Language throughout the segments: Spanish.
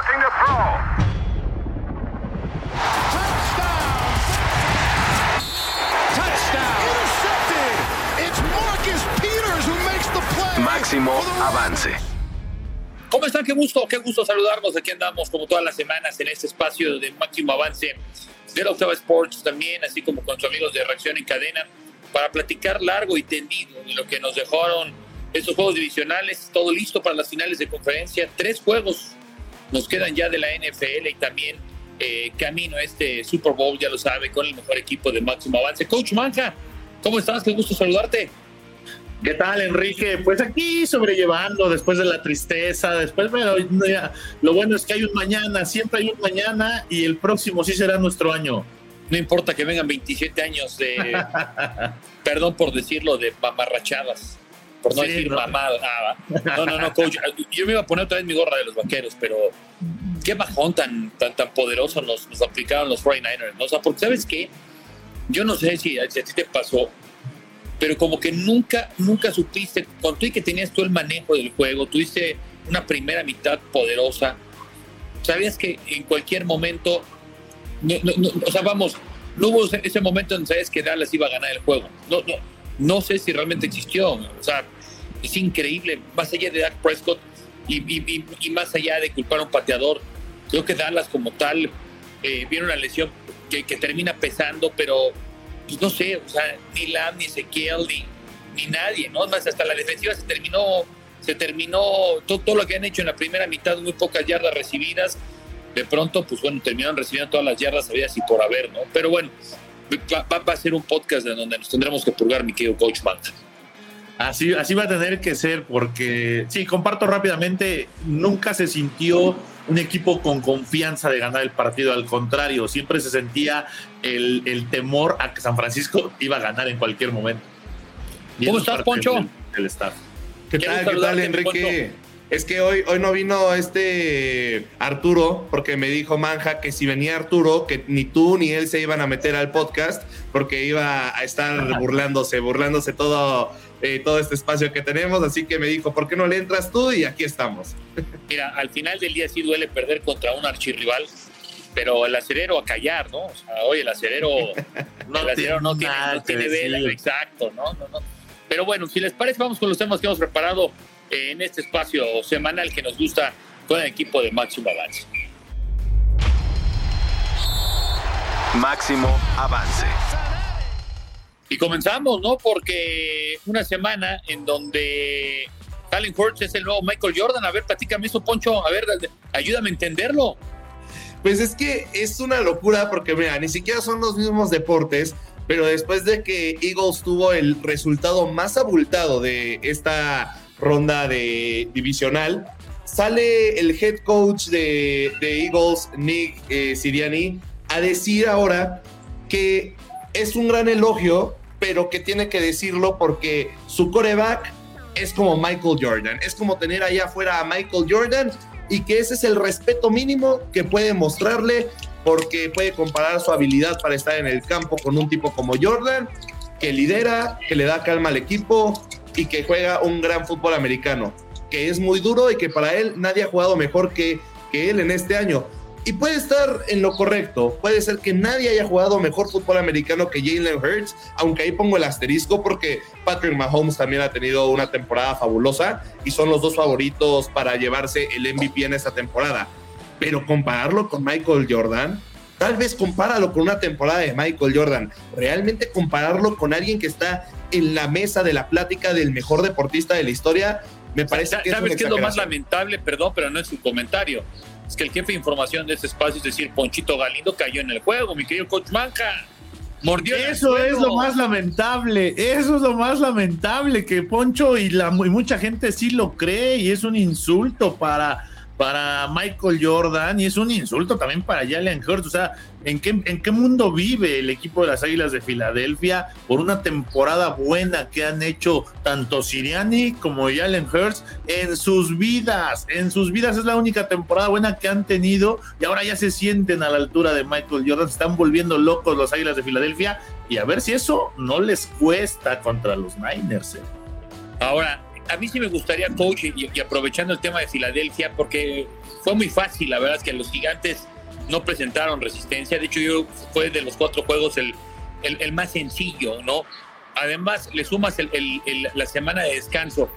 looking to throw. Máximo avance. ¿Cómo están? Qué gusto, qué gusto saludarnos. Aquí andamos como todas las semanas en este espacio de máximo avance de la Octava Sports también, así como con sus amigos de Reacción en Cadena, para platicar largo y tendido de lo que nos dejaron estos juegos divisionales. Todo listo para las finales de conferencia. Tres juegos nos quedan ya de la NFL y también eh, camino a este Super Bowl, ya lo sabe, con el mejor equipo de máximo avance. Coach Manja, ¿cómo estás? Qué gusto saludarte. ¿Qué tal, Enrique? Pues aquí sobrellevando después de la tristeza, después, bueno, lo bueno es que hay un mañana, siempre hay un mañana y el próximo sí será nuestro año. No importa que vengan 27 años de, perdón por decirlo, de mamarrachadas, por no decir mamada. No, no, no, coach, yo me iba a poner otra vez mi gorra de los vaqueros, pero qué bajón tan, tan, tan poderoso nos, nos aplicaron los 49ers, ¿no? O sea, porque ¿sabes qué? Yo no sé si, si a ti te pasó, pero como que nunca, nunca supiste, con tú y que tenías todo el manejo del juego, tuviste una primera mitad poderosa, sabías que en cualquier momento, o sea, vamos, no hubo ese momento en sabes que Dallas iba a ganar el juego. No, no, no sé si realmente existió, o sea, es increíble, más allá de Dak Prescott y, más allá de culpar a un pateador, creo que Dallas como tal eh, viene una lesión que, termina pesando, pero pues no sé, o sea, ni Lam, ni Ezequiel, ni, nadie, ¿no? Más hasta la defensiva se terminó, se terminó todo, lo que han hecho en la primera mitad, muy pocas yardas recibidas. De pronto, pues bueno, terminaron recibiendo todas las yardas, había así por haber, ¿no? Pero bueno, va, a ser un podcast de donde nos tendremos que purgar, mi querido Coach Manta. Así, así va a tener que ser, porque sí, comparto rápidamente, nunca se sintió un equipo con confianza de ganar el partido, al contrario, siempre se sentía el, el temor a que San Francisco iba a ganar en cualquier momento. ¿Cómo estás, Poncho? El, staff. ¿Qué tal, qué tal, Enrique? Es que hoy, hoy no vino este Arturo, porque me dijo Manja que si venía Arturo, que ni tú ni él se iban a meter al podcast, porque iba a estar burlándose, burlándose todo, eh, todo este espacio que tenemos. Así que me dijo, ¿por qué no le entras tú? Y aquí estamos. Mira, al final del día sí duele perder contra un archirrival, pero el acerero a callar, ¿no? O sea, oye, el acerero no, el acerero no tiene, no tiene vela, exacto, ¿no? No, no. Pero bueno, si les parece, vamos con los temas que hemos preparado en este espacio semanal que nos gusta con el equipo de Máximo Avance. Máximo Avance. Y comenzamos, ¿no? Porque una semana en donde Allen Hurts es el nuevo Michael Jordan. A ver, platícame eso, Poncho. A ver, ayúdame a entenderlo. Pues es que es una locura porque, mira, ni siquiera son los mismos deportes, pero después de que Eagles tuvo el resultado más abultado de esta ronda de divisional. Sale el head coach de, Eagles, Nick eh, Siriani, a decir ahora que es un gran elogio, pero que tiene que decirlo porque su coreback es como Michael Jordan. Es como tener allá afuera a Michael Jordan y que ese es el respeto mínimo que puede mostrarle porque puede comparar su habilidad para estar en el campo con un tipo como Jordan, que lidera, que le da calma al equipo, y que juega un gran fútbol americano, que es muy duro y que para él nadie ha jugado mejor que, que él en este año. Y puede estar en lo correcto, puede ser que nadie haya jugado mejor fútbol americano que Jalen Hurts, aunque ahí pongo el asterisco porque Patrick Mahomes también ha tenido una temporada fabulosa y son los dos favoritos para llevarse el MVP en esta temporada. Pero compararlo con Michael Jordan, Tal vez compáralo con una temporada de Michael Jordan. Realmente compararlo con alguien que está en la mesa de la plática del mejor deportista de la historia, me parece que ¿Sabes qué es lo más lamentable? Perdón, pero no es un comentario. Es que el jefe de información de este espacio, es decir, Ponchito Galindo, cayó en el juego, mi querido coach Manca. Mordió eso es lo más lamentable, eso es lo más lamentable, que Poncho y, la, y mucha gente sí lo cree y es un insulto para para Michael Jordan y es un insulto también para Jalen Hurts. O sea, ¿en qué, ¿en qué mundo vive el equipo de las Águilas de Filadelfia por una temporada buena que han hecho tanto Siriani como Jalen Hurts en sus vidas? En sus vidas es la única temporada buena que han tenido y ahora ya se sienten a la altura de Michael Jordan. Se están volviendo locos los Águilas de Filadelfia y a ver si eso no les cuesta contra los Niners. ¿eh? Ahora, a mí sí me gustaría, coach, y, aprovechando el tema de Filadelfia, porque fue muy fácil, la verdad es que los gigantes no presentaron resistencia. De hecho, yo fue de los cuatro juegos el, el, más sencillo, ¿no? Además, le sumas la semana de descanso.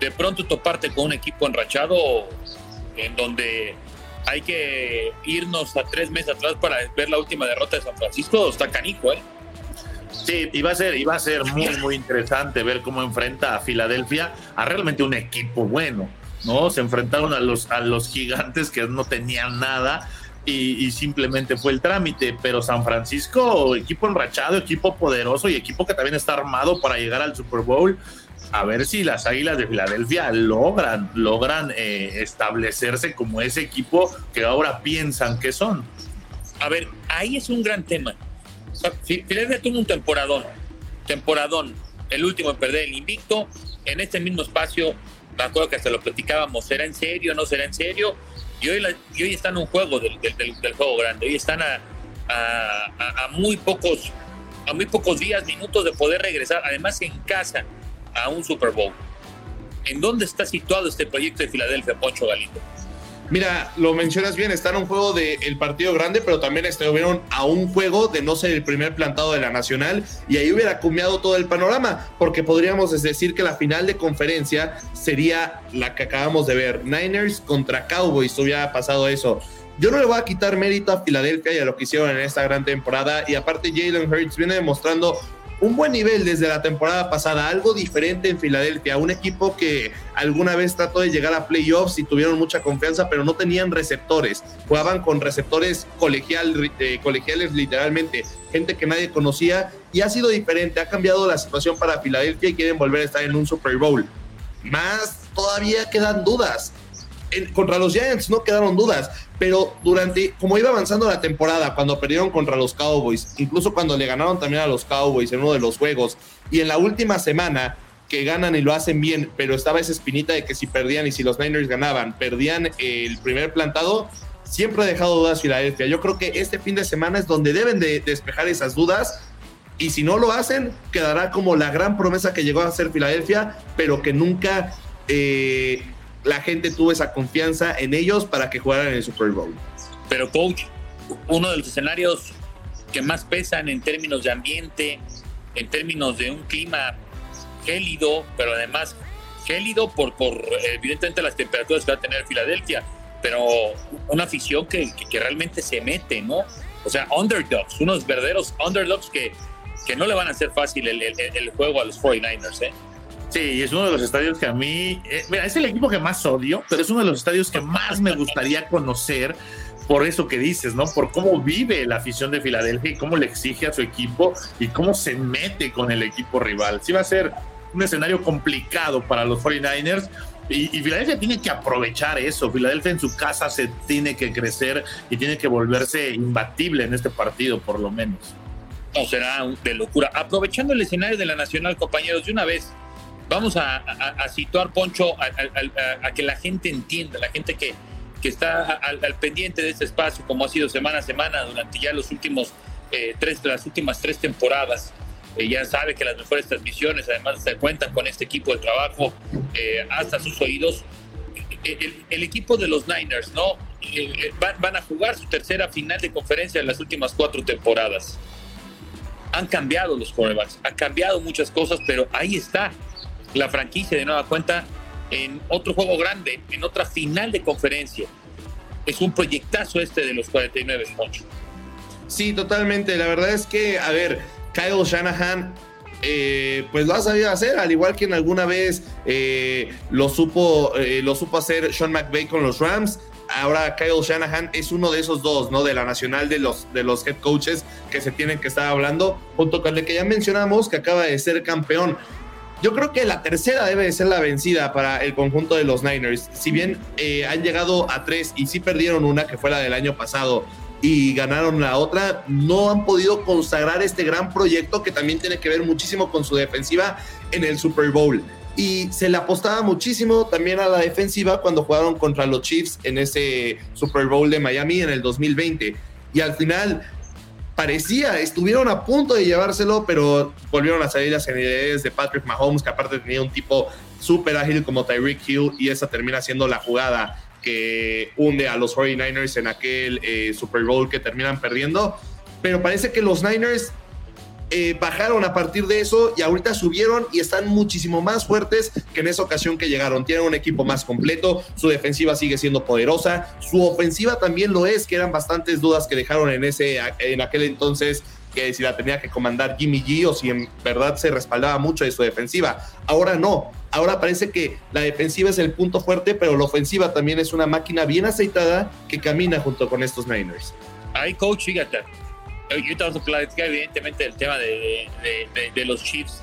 De pronto toparte con un equipo enrachado en donde hay que irnos a tres meses atrás para ver la última derrota de San Francisco, está canijo, ¿eh? Sí, iba a ser, iba a ser muy, muy interesante ver cómo enfrenta a Filadelfia a realmente un equipo bueno, ¿no? Se enfrentaron a los, a los gigantes que no tenían nada y, simplemente fue el trámite, pero San Francisco, equipo enrachado, equipo poderoso y equipo que también está armado para llegar al Super Bowl. A ver si las Águilas de Filadelfia logran, logran eh, establecerse como ese equipo que ahora piensan que son. A ver, ahí es un gran tema Filadelfia tuvo un temporadón, temporadón, el último en perder el invicto, en este mismo espacio, me acuerdo que hasta lo platicábamos, ¿será en serio no será en serio? Y hoy, hoy están en un juego del, juego grande, hoy están a, a, muy pocos a muy pocos días, minutos de poder regresar, además en casa, a un Super Bowl. ¿En dónde está situado este proyecto de Filadelfia, Poncho Galindo? Mira, lo mencionas bien, está en un juego del partido grande, pero también estuvieron a un juego de no ser el primer plantado de la Nacional y ahí hubiera cambiado todo el panorama, porque podríamos decir que la final de conferencia sería la que acabamos de ver, Niners contra Cowboys, hubiera pasado eso. Yo no le voy a quitar mérito a Filadelfia y a lo que hicieron en esta gran temporada y aparte Jalen Hurts viene demostrando un buen nivel desde la temporada pasada, algo diferente en Filadelfia, un equipo que alguna vez trató de llegar a playoffs y tuvieron mucha confianza, pero no tenían receptores, jugaban con receptores colegial, eh, colegiales literalmente, gente que nadie conocía y ha sido diferente, ha cambiado la situación para Filadelfia y quieren volver a estar en un Super Bowl. Más todavía quedan dudas contra los Giants no quedaron dudas, pero durante, como iba avanzando la temporada, cuando perdieron contra los Cowboys, incluso cuando le ganaron también a los Cowboys en uno de los juegos, y en la última semana que ganan y lo hacen bien, pero estaba esa espinita de que si perdían y si los Niners ganaban, perdían el primer plantado, siempre ha dejado dudas Filadelfia. Yo creo que este fin de semana es donde deben de despejar esas dudas. Y si no lo hacen, quedará como la gran promesa que llegó a ser Filadelfia, pero que nunca eh, la gente tuvo esa confianza en ellos para que jugaran en el Super Bowl. Pero coach, uno de los escenarios que más pesan en términos de ambiente, en términos de un clima gélido, pero además gélido por, por evidentemente las temperaturas que va a tener Filadelfia, pero una afición que, que, realmente se mete, ¿no? O sea, underdogs, unos verdaderos underdogs que, que no le van a hacer fácil el, el, juego a los 49ers, ¿eh? Sí, es uno de los estadios que a mí, eh, mira, es el equipo que más odio, pero es uno de los estadios que más me gustaría conocer por eso que dices, ¿no? Por cómo vive la afición de Filadelfia y cómo le exige a su equipo y cómo se mete con el equipo rival. Sí va a ser un escenario complicado para los 49ers y, Filadelfia tiene que aprovechar eso. Filadelfia en su casa se tiene que crecer y tiene que volverse imbatible en este partido, por lo menos. No, será de locura. Aprovechando el escenario de la Nacional, compañeros, de una vez, vamos a, situar, Poncho, a, que la gente entienda, la gente que, que está al, pendiente de este espacio, como ha sido semana a semana durante ya los últimos eh, tres, las últimas tres temporadas. Eh, ya sabe que las mejores transmisiones, además, se cuentan con este equipo de trabajo eh, hasta sus oídos. El, equipo de los Niners, ¿no? Van, van, a jugar su tercera final de conferencia en las últimas cuatro temporadas. Han cambiado los quarterbacks, han cambiado muchas cosas, pero ahí está la franquicia de nueva cuenta en otro juego grande, en otra final de conferencia. Es un proyectazo este de los 49 Poncho. Sí, totalmente. La verdad es que, a ver, Kyle Shanahan eh, pues lo ha sabido hacer, al igual que en alguna vez eh, lo, supo, eh, lo supo hacer Sean McVay con los Rams. Ahora Kyle Shanahan es uno de esos dos, ¿no? De la nacional de los, de los head coaches que se tienen que estar hablando, junto con el que ya mencionamos, que acaba de ser campeón. Yo creo que la tercera debe de ser la vencida para el conjunto de los Niners. Si bien eh, han llegado a tres y sí perdieron una, que fue la del año pasado, y ganaron la otra, no han podido consagrar este gran proyecto que también tiene que ver muchísimo con su defensiva en el Super Bowl. Y se le apostaba muchísimo también a la defensiva cuando jugaron contra los Chiefs en ese Super Bowl de Miami en el 2020. Y al final parecía, estuvieron a punto de llevárselo, pero volvieron a salir las genialidades de Patrick Mahomes, que aparte tenía un tipo súper ágil como Tyreek Hill y esa termina siendo la jugada que hunde a los 49ers en aquel eh, Super Bowl que terminan perdiendo. Pero parece que los Niners eh, bajaron a partir de eso y ahorita subieron y están muchísimo más fuertes que en esa ocasión que llegaron. Tienen un equipo más completo, su defensiva sigue siendo poderosa, su ofensiva también lo es, que eran bastantes dudas que dejaron en, ese, en aquel entonces que si la tenía que comandar Jimmy G o si en verdad se respaldaba mucho de su defensiva. Ahora no, ahora parece que la defensiva es el punto fuerte, pero la ofensiva también es una máquina bien aceitada que camina junto con estos Niners. Ahí, coach, fíjate, ahorita vamos a platicar evidentemente del tema de, de, los Chiefs.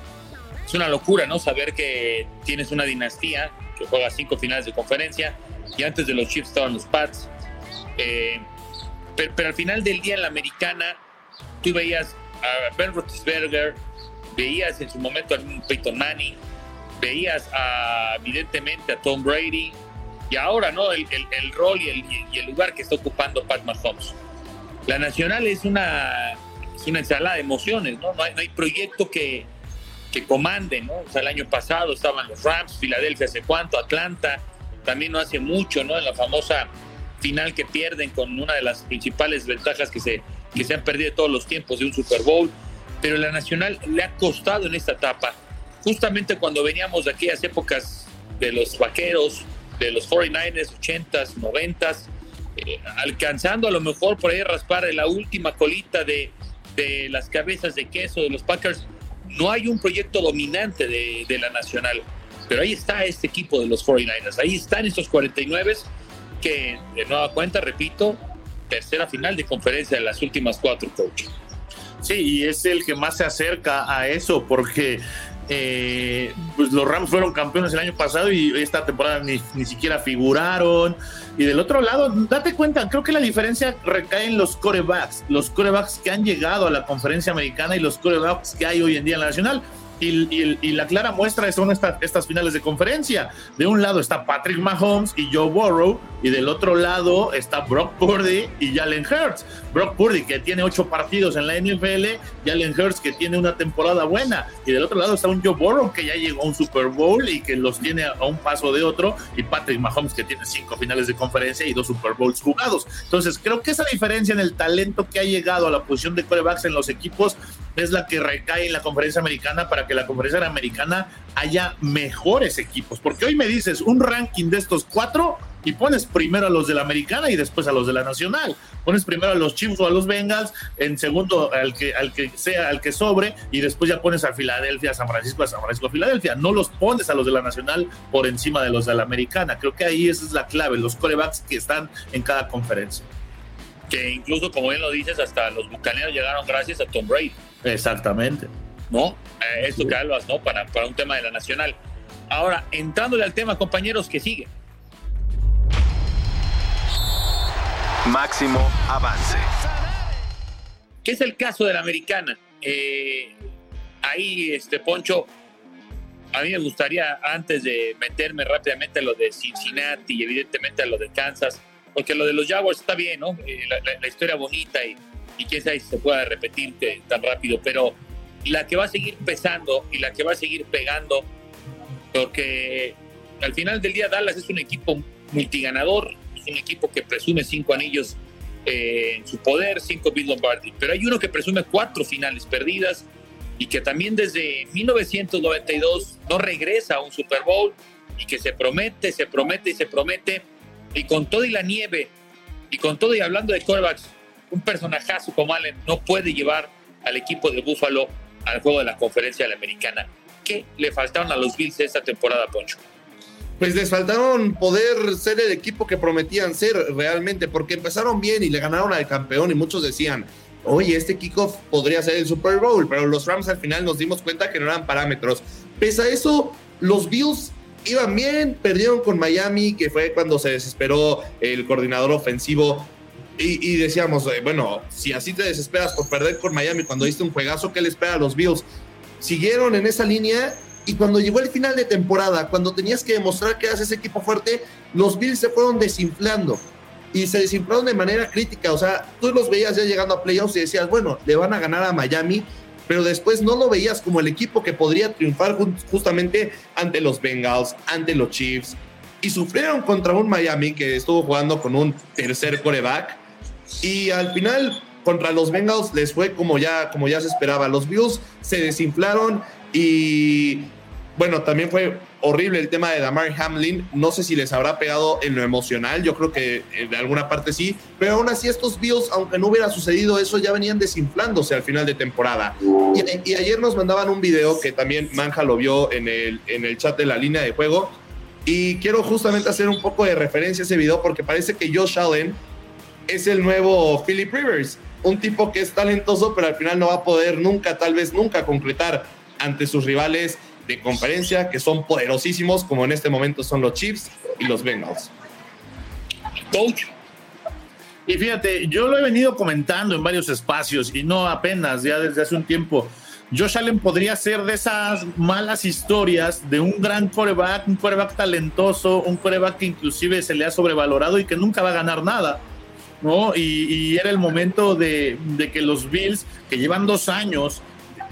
Es una locura, ¿no? Saber que tienes una dinastía que juega cinco finales de conferencia y antes de los Chiefs estaban los Pats. Eh, pero, pero, al final del día en la americana tú veías a Ben Roethlisberger, veías en su momento a Peyton Manning, veías a, evidentemente a Tom Brady, y ahora, ¿no? El, rol y el, lugar que está ocupando Pat Mahomes. La Nacional es una, es una ensalada de emociones, ¿no? No hay, proyecto que, que comande, ¿no? O sea, el año pasado estaban los Rams, Filadelfia hace cuánto, Atlanta, también no hace mucho, ¿no? En la famosa final que pierden con una de las principales ventajas que se que se han perdido todos los tiempos de un Super Bowl, pero la Nacional le ha costado en esta etapa, justamente cuando veníamos de aquellas épocas de los vaqueros, de los 49ers, 80s, 90s, alcanzando a lo mejor por ahí raspar la última colita de, de, las cabezas de queso de los Packers. No hay un proyecto dominante de, de la Nacional, pero ahí está este equipo de los 49ers, ahí están estos 49 que de nueva cuenta, repito, tercera final de conferencia de las últimas cuatro, coach. Sí, y es el que más se acerca a eso, porque eh, pues los Rams fueron campeones el año pasado y esta temporada ni, ni, siquiera figuraron. Y del otro lado, date cuenta, creo que la diferencia recae en los corebacks, los corebacks que han llegado a la conferencia americana y los corebacks que hay hoy en día en la nacional. Y, la clara muestra son estas finales de conferencia. De un lado está Patrick Mahomes y Joe Burrow, y del otro lado está Brock Purdy y Jalen Hurts. Brock Purdy, que tiene ocho partidos en la NFL, Jalen Hurts, que tiene una temporada buena, y del otro lado está un Joe Burrow, que ya llegó a un Super Bowl y que los tiene a un paso de otro, y Patrick Mahomes, que tiene cinco finales de conferencia y dos Super Bowls jugados. Entonces, creo que esa diferencia en el talento que ha llegado a la posición de quarterbacks en los equipos es la que recae en la conferencia americana para que la conferencia americana haya mejores equipos. Porque hoy me dices un ranking de estos cuatro y pones primero a los de la americana y después a los de la nacional. Pones primero a los Chiefs o a los Bengals, en segundo al que, al que sea, al que sobre, y después ya pones a Filadelfia, a San Francisco, a San Francisco, a Filadelfia. No los pones a los de la nacional por encima de los de la americana. Creo que ahí esa es la clave, los corebacks que están en cada conferencia. Que incluso, como bien lo dices, hasta los bucaneros llegaron gracias a Tom Brady. Exactamente. ¿No? Eh, esto que hablas, ¿no? Para, para un tema de la nacional. Ahora, entrándole al tema, compañeros, que sigue. Máximo avance. ¿Qué es el caso de la americana? Eh, ahí, este Poncho, a mí me gustaría, antes de meterme rápidamente a lo de Cincinnati y evidentemente a lo de Kansas, porque lo de los Jaguars está bien, ¿no? Eh, la, historia bonita y, y quién sabe si se pueda repetir tan rápido, pero la que va a seguir pesando y la que va a seguir pegando, porque al final del día Dallas es un equipo multiganador, es un equipo que presume cinco anillos eh, en su poder, cinco Bill Lombardi, pero hay uno que presume cuatro finales perdidas y que también desde 1992 no regresa a un Super Bowl y que se promete, se promete y se promete y con todo y la nieve y con todo y hablando de quarterbacks un personajazo como Allen no puede llevar al equipo de Buffalo al juego de la conferencia de la americana. ¿Qué le faltaron a los Bills esta temporada, Poncho? Pues les faltaron poder ser el equipo que prometían ser realmente, porque empezaron bien y le ganaron al campeón y muchos decían, oye, este kickoff podría ser el Super Bowl, pero los Rams al final nos dimos cuenta que no eran parámetros. Pese a eso, los Bills iban bien, perdieron con Miami, que fue cuando se desesperó el coordinador ofensivo y, decíamos, eh, bueno, si así te desesperas por perder con Miami cuando diste un juegazo, ¿qué le espera a los Bills? Siguieron en esa línea y cuando llegó el final de temporada, cuando tenías que demostrar que eras ese equipo fuerte, los Bills se fueron desinflando y se desinflaron de manera crítica. O sea, tú los veías ya llegando a playoffs y decías, bueno, le van a ganar a Miami pero después no lo veías como el equipo que podría triunfar justamente ante los Bengals, ante los Chiefs, y sufrieron contra un Miami que estuvo jugando con un tercer coreback, y al final contra los Bengals les fue como ya, como ya se esperaba. Los Bills se desinflaron y bueno, también fue horrible el tema de Damar Hamlin. No sé si les habrá pegado en lo emocional, yo creo que eh, de alguna parte sí, pero aún así estos Bills, aunque no hubiera sucedido eso, ya venían desinflándose al final de temporada. Y, ayer nos mandaban un video que también Manja lo vio en el, en el chat de la línea de juego. Y quiero justamente hacer un poco de referencia a ese video porque parece que Josh Allen es el nuevo Philip Rivers. Un tipo que es talentoso, pero al final no va a poder nunca, tal vez nunca concretar ante sus rivales de conferencia que son poderosísimos, como en este momento son los Chiefs y los Bengals. Coach. Y fíjate, yo lo he venido comentando en varios espacios y no apenas, ya desde hace un tiempo. Josh Allen podría ser de esas malas historias de un gran coreback, un coreback talentoso, un coreback que inclusive se le ha sobrevalorado y que nunca va a ganar nada. ¿no? Y, era el momento de, de, que los Bills, que llevan dos años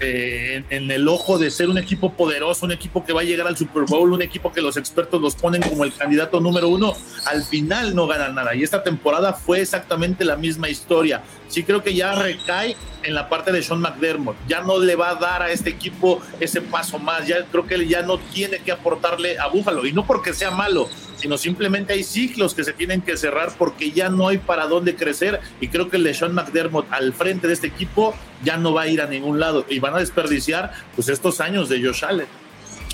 eh, en, el ojo de ser un equipo poderoso, un equipo que va a llegar al Super Bowl, un equipo que los expertos los ponen como el candidato número uno, al final no ganan nada. Y esta temporada fue exactamente la misma historia. Sí creo que ya recae en la parte de Sean McDermott. Ya no le va a dar a este equipo ese paso más. Ya creo que él ya no tiene que aportarle a Búfalo. Y no porque sea malo, sino simplemente hay ciclos que se tienen que cerrar porque ya no hay para dónde crecer y creo que el de Sean McDermott al frente de este equipo ya no va a ir a ningún lado y van a desperdiciar pues estos años de Josh Allen.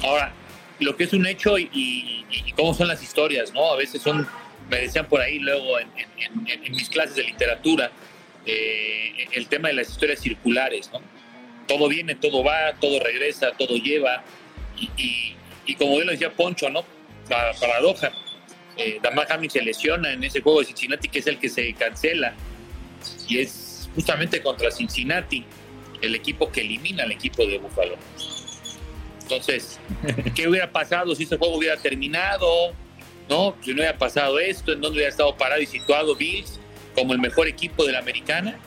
Ahora, lo que es un hecho y, cómo son las historias, ¿no? A veces son, me decían por ahí luego en, mis clases de literatura, eh, el tema de las historias circulares, ¿no? Todo viene, todo va, todo regresa, todo lleva y, y como bien lo decía Poncho, ¿no? La paradoja. Eh, Damar Hamlin se lesiona en ese juego de Cincinnati, que es el que se cancela, y es justamente contra Cincinnati, el equipo que elimina al equipo de Buffalo. Entonces, ¿qué hubiera pasado si ese juego hubiera terminado? ¿No? Si no hubiera pasado esto, en dónde hubiera estado parado y situado Bills como el mejor equipo de la americana.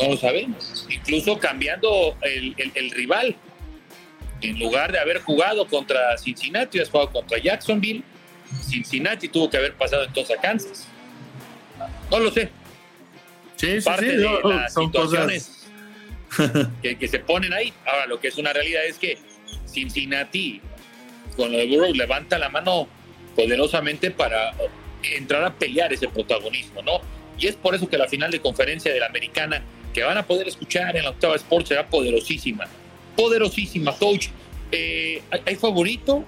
No lo sabemos. Incluso cambiando el, el rival en lugar de haber jugado contra Cincinnati, has jugado contra Jacksonville. Cincinnati tuvo que haber pasado entonces a Kansas. No lo sé. Sí, Parte de las situaciones que, se ponen ahí. Ahora, lo que es una realidad es que Cincinnati, con lo de Burrow, levanta la mano poderosamente para entrar a pelear ese protagonismo, ¿no? Y es por eso que la final de conferencia de la americana, que van a poder escuchar en la octava Sports, será poderosísima poderosísima, coach. Eh, ¿Hay favorito?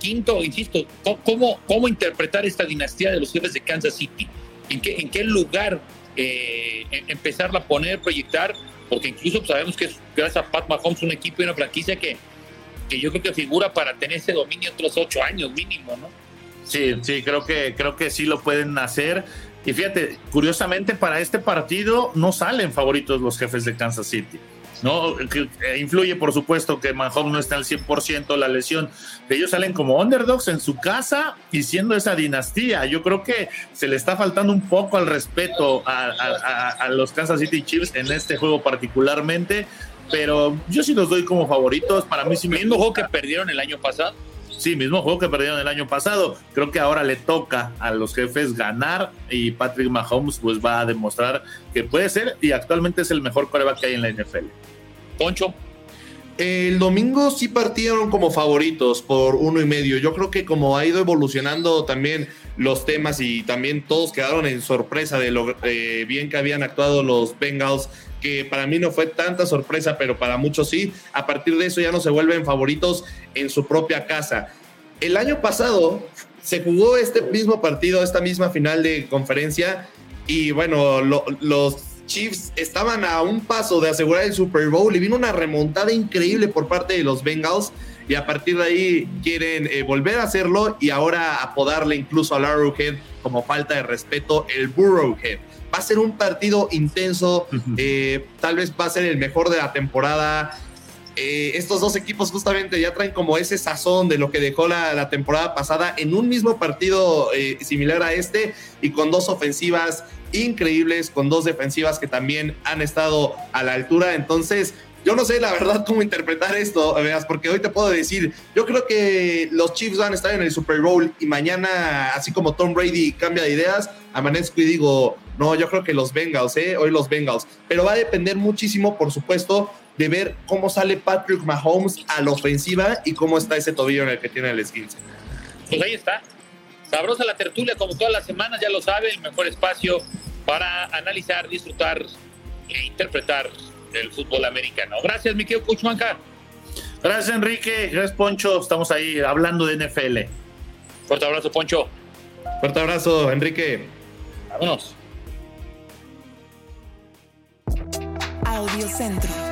Quinto, insisto, ¿cómo, ¿cómo interpretar esta dinastía de los jefes de Kansas City? ¿En qué, en qué lugar eh, empezarla a poner, proyectar? Porque incluso sabemos que es gracias a Pat Mahomes un equipo y una franquicia que, que yo creo que figura para tener ese dominio otros ocho años mínimo, ¿no? Sí, sí, creo que, creo que sí lo pueden hacer. Y fíjate, curiosamente para este partido no salen favoritos los jefes de Kansas City. ¿No? influye, por supuesto, que Mahomes no está al 100% la lesión. Ellos salen como underdogs en su casa y siendo esa dinastía. Yo creo que se le está faltando un poco al respeto a, los Kansas City Chiefs en este juego particularmente, pero yo sí los doy como favoritos. Para mí sí Mismo juego que perdieron el año pasado. Sí, mismo juego que perdieron el año pasado. Creo que ahora le toca a los jefes ganar y Patrick Mahomes pues va a demostrar que puede ser y actualmente es el mejor coreback que hay en la NFL. Poncho. El domingo sí partieron como favoritos por uno y medio. Yo creo que como ha ido evolucionando también los temas y también todos quedaron en sorpresa de lo eh, bien que habían actuado los Bengals, que para mí no fue tanta sorpresa, pero para muchos sí. A partir de eso ya no se vuelven favoritos en su propia casa. El año pasado se jugó este mismo partido, esta misma final de conferencia y bueno, los Chiefs estaban a un paso de asegurar el Super Bowl y vino una remontada increíble por parte de los Bengals y a partir de ahí quieren eh, volver a hacerlo y ahora apodarle incluso al Arrowhead como falta de respeto el Burrowhead. Va a ser un partido intenso, eh, tal vez va a ser el mejor de la temporada. eh, estos dos equipos justamente ya traen como ese sazón de lo que dejó la, temporada pasada en un mismo partido similar a este y con dos ofensivas increíbles, con dos defensivas que también han estado a la altura. Entonces, yo no sé la verdad cómo interpretar esto, veas, porque hoy te puedo decir, yo creo que los Chiefs van a estar en el Super Bowl y mañana, así como Tom Brady cambia de ideas, amanezco y digo, no, yo creo que los Bengals, ¿eh? hoy los Bengals, pero va a depender muchísimo, por supuesto, de ver cómo sale Patrick Mahomes a la ofensiva y cómo está ese tobillo en el que tiene el esquince. Pues ahí está. Sabrosa la tertulia, como todas las semanas, ya lo sabe, el mejor espacio para analizar, disfrutar e interpretar el fútbol americano. Gracias, mi querido Gracias, Enrique. Gracias, Poncho. Estamos ahí hablando de NFL. Fuerte abrazo, Poncho. Fuerte abrazo, Enrique. Vámonos. Audio Centro.